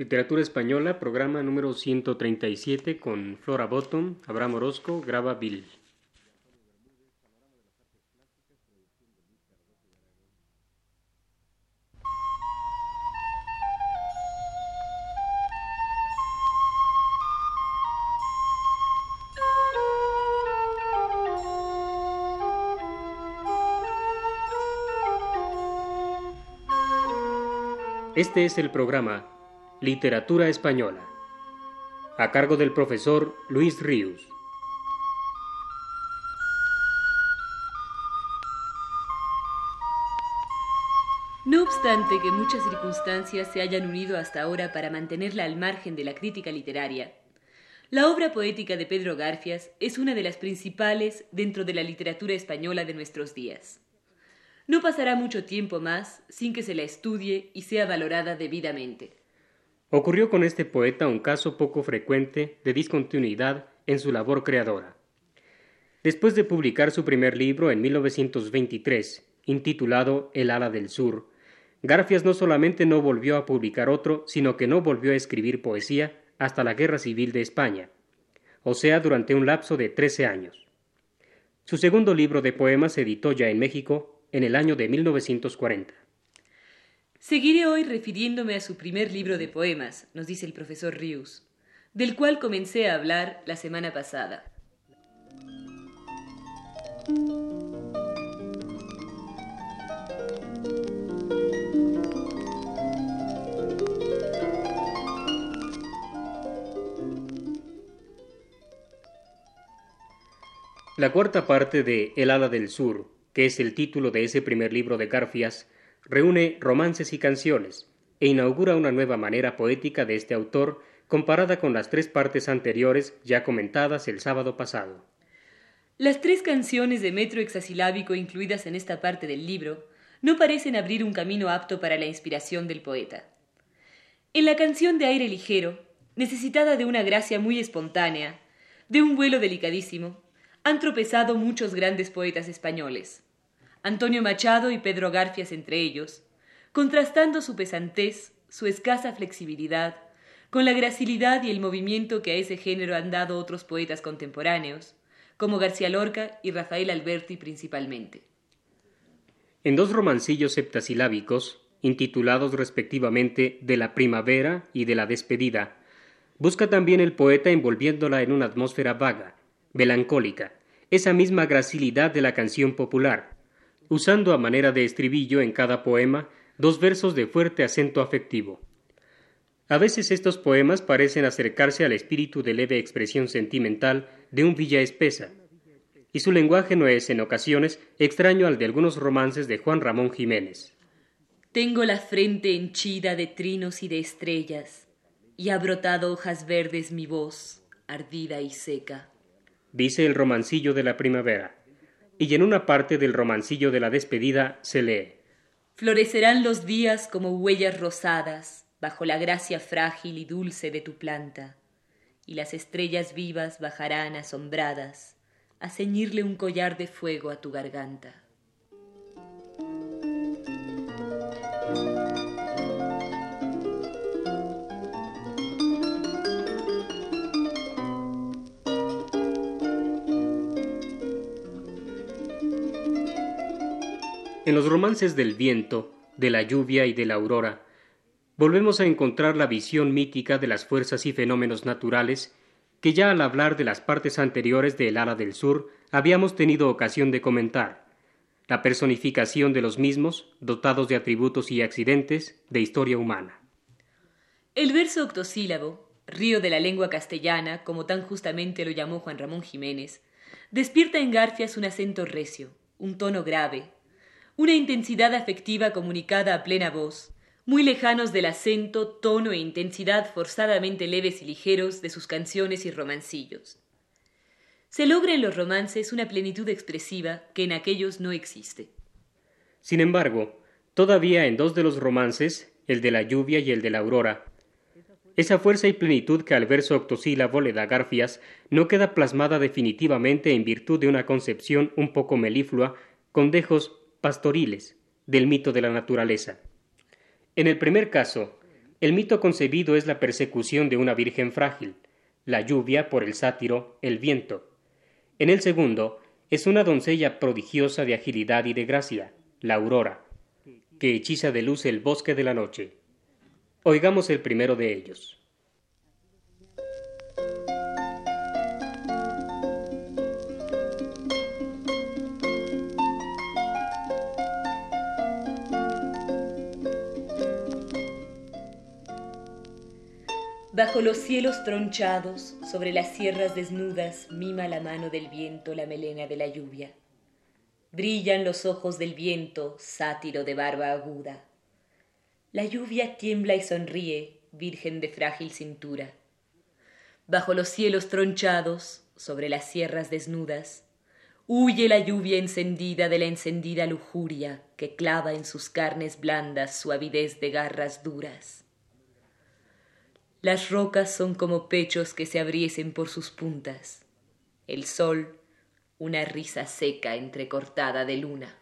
Literatura Española, programa número 137 con Flora Bottom, Abraham Orozco, graba Bill. Este es el programa Literatura Española, a cargo del profesor Luis Ríos. No obstante que muchas circunstancias se hayan unido hasta ahora para mantenerla al margen de la crítica literaria, la obra poética de Pedro Garfias es una de las principales dentro de la literatura española de nuestros días. No pasará mucho tiempo más sin que se la estudie y sea valorada debidamente. Ocurrió con este poeta un caso poco frecuente de discontinuidad en su labor creadora. Después de publicar su primer libro en 1923, intitulado El ala del sur, Garfias no solamente no volvió a publicar otro, sino que no volvió a escribir poesía hasta la Guerra Civil de España, o sea, durante un lapso de trece años. Su segundo libro de poemas se editó ya en México en el año de 1940. Seguiré hoy refiriéndome a su primer libro de poemas, nos dice el profesor Rius, del cual comencé a hablar la semana pasada. La cuarta parte de El Hada del Sur, que es el título de ese primer libro de Garfias, reúne romances y canciones, e inaugura una nueva manera poética de este autor comparada con las tres partes anteriores ya comentadas el sábado pasado. Las tres canciones de metro hexasilábico incluidas en esta parte del libro no parecen abrir un camino apto para la inspiración del poeta. En la canción de aire ligero, necesitada de una gracia muy espontánea, de un vuelo delicadísimo, han tropezado muchos grandes poetas españoles, Antonio Machado y Pedro Garfias entre ellos, contrastando su pesantez, su escasa flexibilidad, con la gracilidad y el movimiento que a ese género han dado otros poetas contemporáneos, como García Lorca y Rafael Alberti principalmente. En dos romancillos septasilábicos, intitulados respectivamente De la primavera y de la despedida, busca también el poeta envolviéndola en una atmósfera vaga, melancólica, esa misma gracilidad de la canción popular, usando a manera de estribillo en cada poema dos versos de fuerte acento afectivo. A veces estos poemas parecen acercarse al espíritu de leve expresión sentimental de un Villa Espesa, y su lenguaje no es en ocasiones extraño al de algunos romances de Juan Ramón Jiménez. Tengo la frente henchida de trinos y de estrellas, y ha brotado hojas verdes mi voz, ardida y seca dice el romancillo de la primavera, y en una parte del romancillo de la despedida se lee Florecerán los días como huellas rosadas bajo la gracia frágil y dulce de tu planta, y las estrellas vivas bajarán asombradas a ceñirle un collar de fuego a tu garganta. En los romances del viento, de la lluvia y de la aurora, volvemos a encontrar la visión mítica de las fuerzas y fenómenos naturales que ya al hablar de las partes anteriores del ala del sur habíamos tenido ocasión de comentar, la personificación de los mismos, dotados de atributos y accidentes de historia humana. El verso octosílabo, río de la lengua castellana, como tan justamente lo llamó Juan Ramón Jiménez, despierta en Garfias un acento recio, un tono grave, una intensidad afectiva comunicada a plena voz, muy lejanos del acento, tono e intensidad forzadamente leves y ligeros de sus canciones y romancillos. Se logra en los romances una plenitud expresiva que en aquellos no existe. Sin embargo, todavía en dos de los romances, el de la lluvia y el de la aurora, esa fuerza y plenitud que al verso octosílabo le da Garfias no queda plasmada definitivamente en virtud de una concepción un poco meliflua, con dejos pastoriles del mito de la naturaleza. En el primer caso, el mito concebido es la persecución de una virgen frágil, la lluvia por el sátiro, el viento. En el segundo, es una doncella prodigiosa de agilidad y de gracia, la aurora, que hechiza de luz el bosque de la noche. Oigamos el primero de ellos. Bajo los cielos tronchados, sobre las sierras desnudas, mima la mano del viento la melena de la lluvia. Brillan los ojos del viento, sátiro de barba aguda. La lluvia tiembla y sonríe, virgen de frágil cintura. Bajo los cielos tronchados, sobre las sierras desnudas, huye la lluvia encendida de la encendida lujuria que clava en sus carnes blandas su avidez de garras duras. Las rocas son como pechos que se abriesen por sus puntas. El sol, una risa seca entrecortada de luna.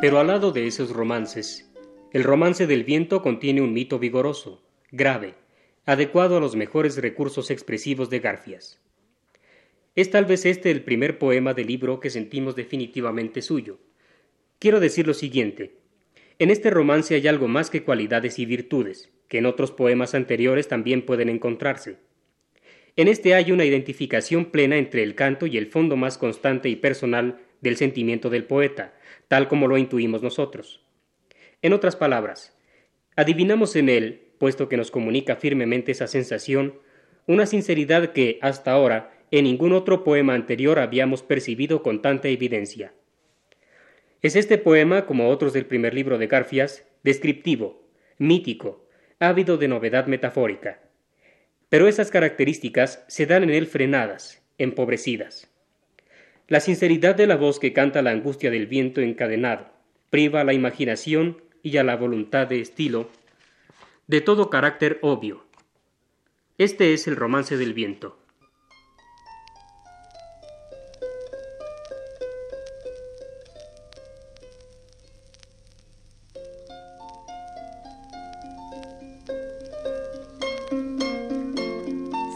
Pero al lado de esos romances, el romance del viento contiene un mito vigoroso, grave, adecuado a los mejores recursos expresivos de Garfias. Es tal vez este el primer poema del libro que sentimos definitivamente suyo. Quiero decir lo siguiente. En este romance hay algo más que cualidades y virtudes, que en otros poemas anteriores también pueden encontrarse. En este hay una identificación plena entre el canto y el fondo más constante y personal del sentimiento del poeta, tal como lo intuimos nosotros. En otras palabras, adivinamos en él puesto que nos comunica firmemente esa sensación, una sinceridad que, hasta ahora, en ningún otro poema anterior habíamos percibido con tanta evidencia. Es este poema, como otros del primer libro de Garfias, descriptivo, mítico, ávido de novedad metafórica. Pero esas características se dan en él frenadas, empobrecidas. La sinceridad de la voz que canta la angustia del viento encadenado priva a la imaginación y a la voluntad de estilo de todo carácter obvio. Este es el romance del viento.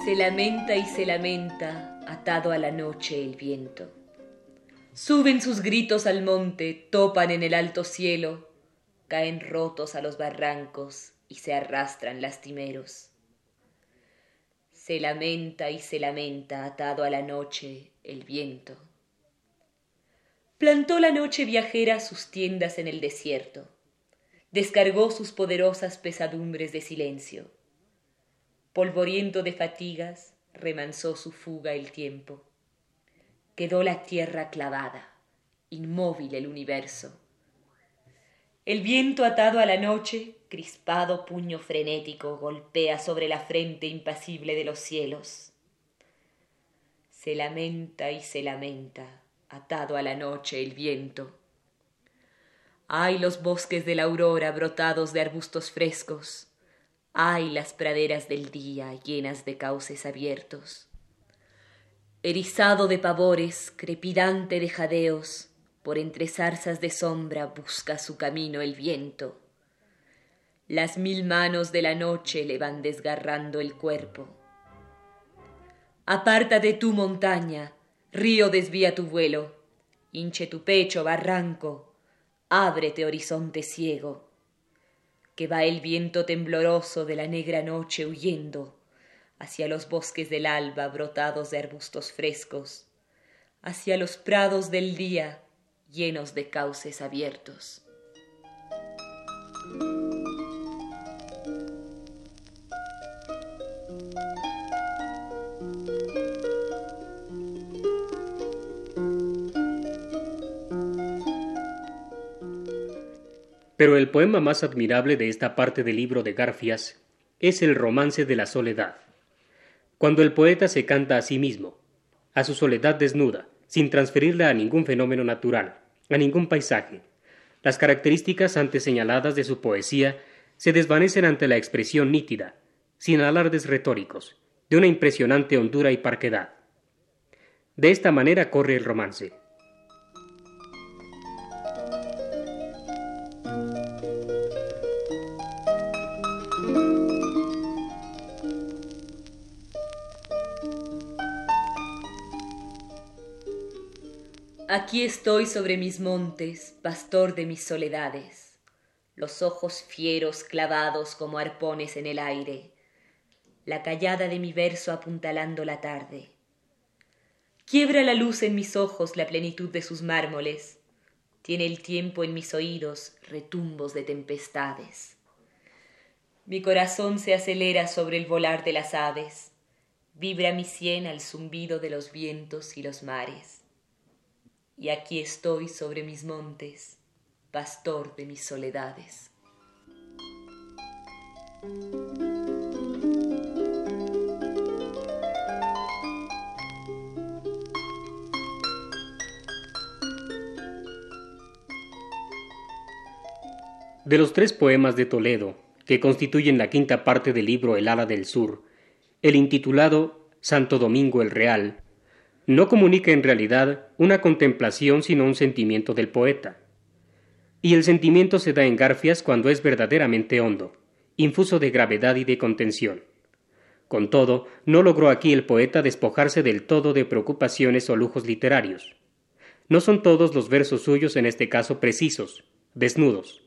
Se lamenta y se lamenta, atado a la noche el viento. Suben sus gritos al monte, topan en el alto cielo, caen rotos a los barrancos, y se arrastran lastimeros. Se lamenta y se lamenta atado a la noche el viento. Plantó la noche viajera sus tiendas en el desierto, descargó sus poderosas pesadumbres de silencio. Polvoriento de fatigas, remansó su fuga el tiempo. Quedó la tierra clavada, inmóvil el universo el viento atado a la noche, crispado puño frenético, golpea sobre la frente impasible de los cielos. Se lamenta y se lamenta, atado a la noche el viento. Hay los bosques de la aurora brotados de arbustos frescos, hay las praderas del día llenas de cauces abiertos. Erizado de pavores, crepidante de jadeos, por entre zarzas de sombra busca su camino el viento. Las mil manos de la noche le van desgarrando el cuerpo. Aparta de tu montaña, río desvía tu vuelo, hinche tu pecho, barranco, ábrete horizonte ciego, que va el viento tembloroso de la negra noche huyendo hacia los bosques del alba brotados de arbustos frescos, hacia los prados del día llenos de cauces abiertos. Pero el poema más admirable de esta parte del libro de Garfias es el romance de la soledad, cuando el poeta se canta a sí mismo, a su soledad desnuda, sin transferirla a ningún fenómeno natural, a ningún paisaje. Las características antes señaladas de su poesía se desvanecen ante la expresión nítida, sin alardes retóricos, de una impresionante hondura y parquedad. De esta manera corre el romance. Aquí estoy sobre mis montes, pastor de mis soledades, los ojos fieros clavados como arpones en el aire, la callada de mi verso apuntalando la tarde. Quiebra la luz en mis ojos la plenitud de sus mármoles, tiene el tiempo en mis oídos retumbos de tempestades. Mi corazón se acelera sobre el volar de las aves, vibra mi sien al zumbido de los vientos y los mares y aquí estoy sobre mis montes, pastor de mis soledades. De los tres poemas de Toledo, que constituyen la quinta parte del libro El ala del sur, el intitulado Santo Domingo el Real no comunica en realidad una contemplación sino un sentimiento del poeta. Y el sentimiento se da en Garfias cuando es verdaderamente hondo, infuso de gravedad y de contención. Con todo, no logró aquí el poeta despojarse del todo de preocupaciones o lujos literarios. No son todos los versos suyos en este caso precisos, desnudos.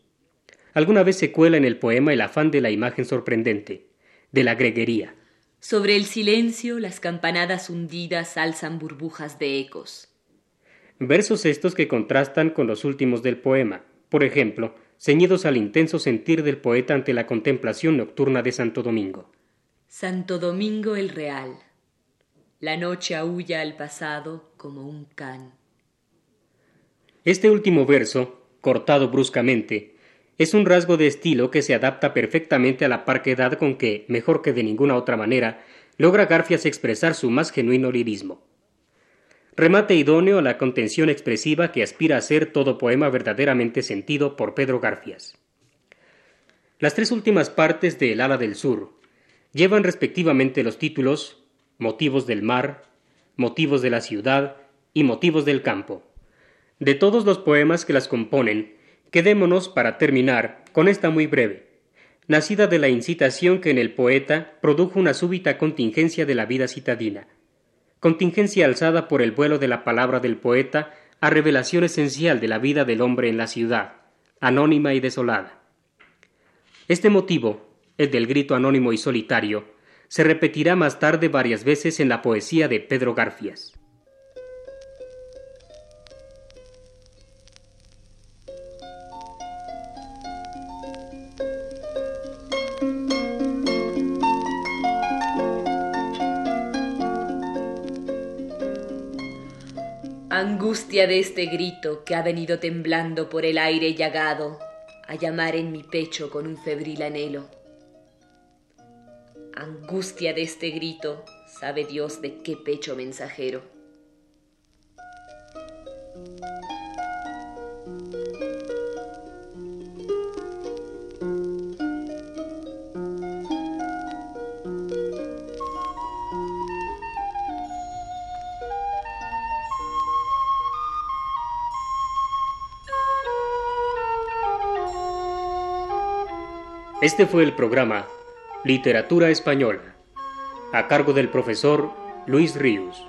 Alguna vez se cuela en el poema el afán de la imagen sorprendente, de la greguería, sobre el silencio las campanadas hundidas alzan burbujas de ecos. Versos estos que contrastan con los últimos del poema, por ejemplo, ceñidos al intenso sentir del poeta ante la contemplación nocturna de Santo Domingo. Santo Domingo el Real. La noche aúlla al pasado como un can. Este último verso, cortado bruscamente, es un rasgo de estilo que se adapta perfectamente a la parquedad con que, mejor que de ninguna otra manera, logra Garfias expresar su más genuino lirismo. Remate idóneo a la contención expresiva que aspira a ser todo poema verdaderamente sentido por Pedro Garfias. Las tres últimas partes de El ala del sur llevan respectivamente los títulos Motivos del mar, Motivos de la ciudad y Motivos del campo. De todos los poemas que las componen, Quedémonos, para terminar, con esta muy breve, nacida de la incitación que en el poeta produjo una súbita contingencia de la vida citadina, contingencia alzada por el vuelo de la palabra del poeta a revelación esencial de la vida del hombre en la ciudad, anónima y desolada. Este motivo, el del grito anónimo y solitario, se repetirá más tarde varias veces en la poesía de Pedro Garfias. Angustia de este grito que ha venido temblando por el aire llagado a llamar en mi pecho con un febril anhelo. Angustia de este grito, sabe Dios de qué pecho mensajero. Este fue el programa Literatura Española, a cargo del profesor Luis Ríos.